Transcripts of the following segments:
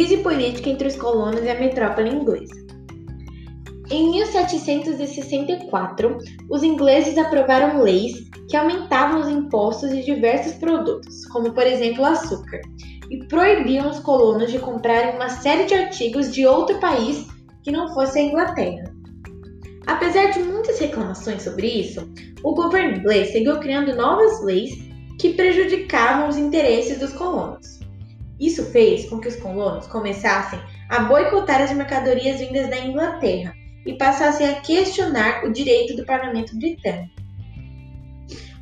crise política entre os colonos e a metrópole inglesa. Em 1764, os ingleses aprovaram leis que aumentavam os impostos de diversos produtos, como por exemplo açúcar, e proibiam os colonos de comprarem uma série de artigos de outro país que não fosse a Inglaterra. Apesar de muitas reclamações sobre isso, o governo inglês seguiu criando novas leis que prejudicavam os interesses dos colonos. Isso fez com que os colonos começassem a boicotar as mercadorias vindas da Inglaterra e passassem a questionar o direito do parlamento britânico.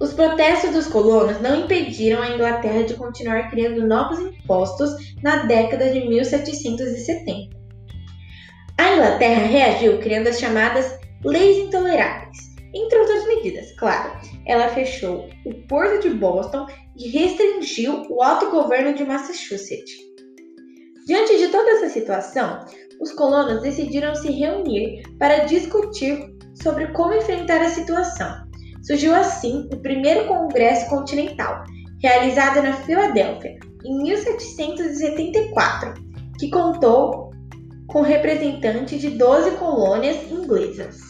Os protestos dos colonos não impediram a Inglaterra de continuar criando novos impostos na década de 1770. A Inglaterra reagiu criando as chamadas leis intoleráveis, entre outras medidas, claro. Ela fechou o porto de Boston e restringiu o autogoverno de Massachusetts. Diante de toda essa situação, os colonos decidiram se reunir para discutir sobre como enfrentar a situação. Surgiu assim o primeiro Congresso Continental, realizado na Filadélfia, em 1774, que contou com representantes de 12 colônias inglesas.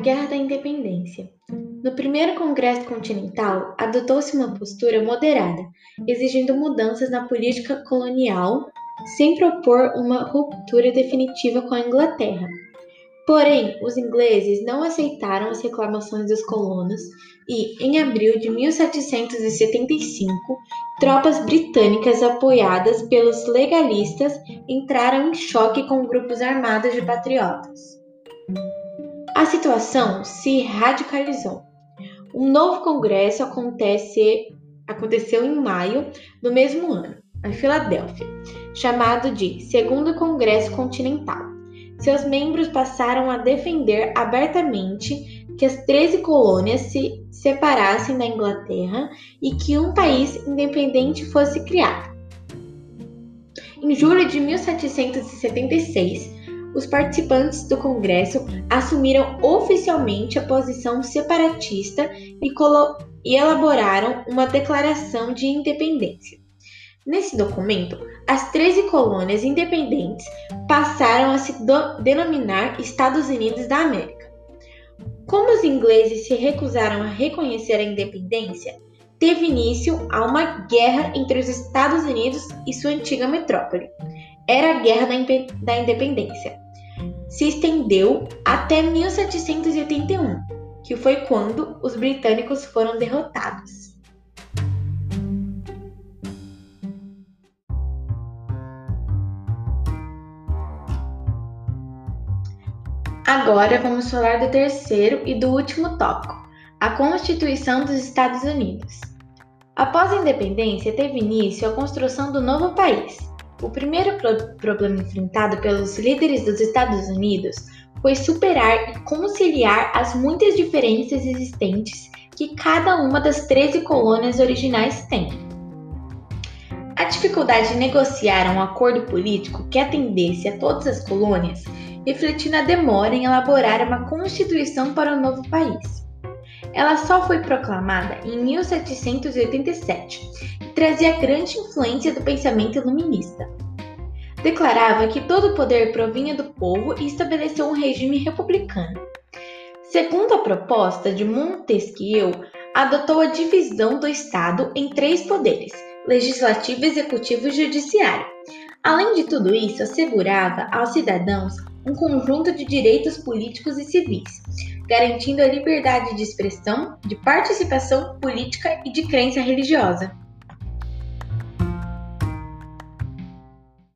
Guerra da Independência. No primeiro Congresso Continental, adotou-se uma postura moderada, exigindo mudanças na política colonial, sem propor uma ruptura definitiva com a Inglaterra. Porém, os ingleses não aceitaram as reclamações dos colonos e, em abril de 1775, tropas britânicas apoiadas pelos legalistas entraram em choque com grupos armados de patriotas. A situação se radicalizou. Um novo congresso acontece, aconteceu em maio do mesmo ano, em Filadélfia, chamado de Segundo Congresso Continental. Seus membros passaram a defender abertamente que as 13 colônias se separassem da Inglaterra e que um país independente fosse criado. Em julho de 1776, os participantes do Congresso assumiram oficialmente a posição separatista e, e elaboraram uma declaração de independência. Nesse documento, as 13 colônias independentes passaram a se denominar Estados Unidos da América. Como os ingleses se recusaram a reconhecer a independência, teve início a uma guerra entre os Estados Unidos e sua antiga metrópole, era a Guerra da Independência. Se estendeu até 1781, que foi quando os britânicos foram derrotados. Agora vamos falar do terceiro e do último tópico, a Constituição dos Estados Unidos. Após a independência, teve início a construção do novo país, o primeiro pro problema enfrentado pelos líderes dos Estados Unidos foi superar e conciliar as muitas diferenças existentes que cada uma das 13 colônias originais tem. A dificuldade de negociar um acordo político que atendesse a todas as colônias refletiu na demora em elaborar uma constituição para o novo país. Ela só foi proclamada em 1787 trazia grande influência do pensamento iluminista. Declarava que todo o poder provinha do povo e estabeleceu um regime republicano. Segundo a proposta de Montesquieu, adotou a divisão do Estado em três poderes: legislativo, executivo e judiciário. Além de tudo isso, assegurava aos cidadãos um conjunto de direitos políticos e civis, garantindo a liberdade de expressão, de participação política e de crença religiosa.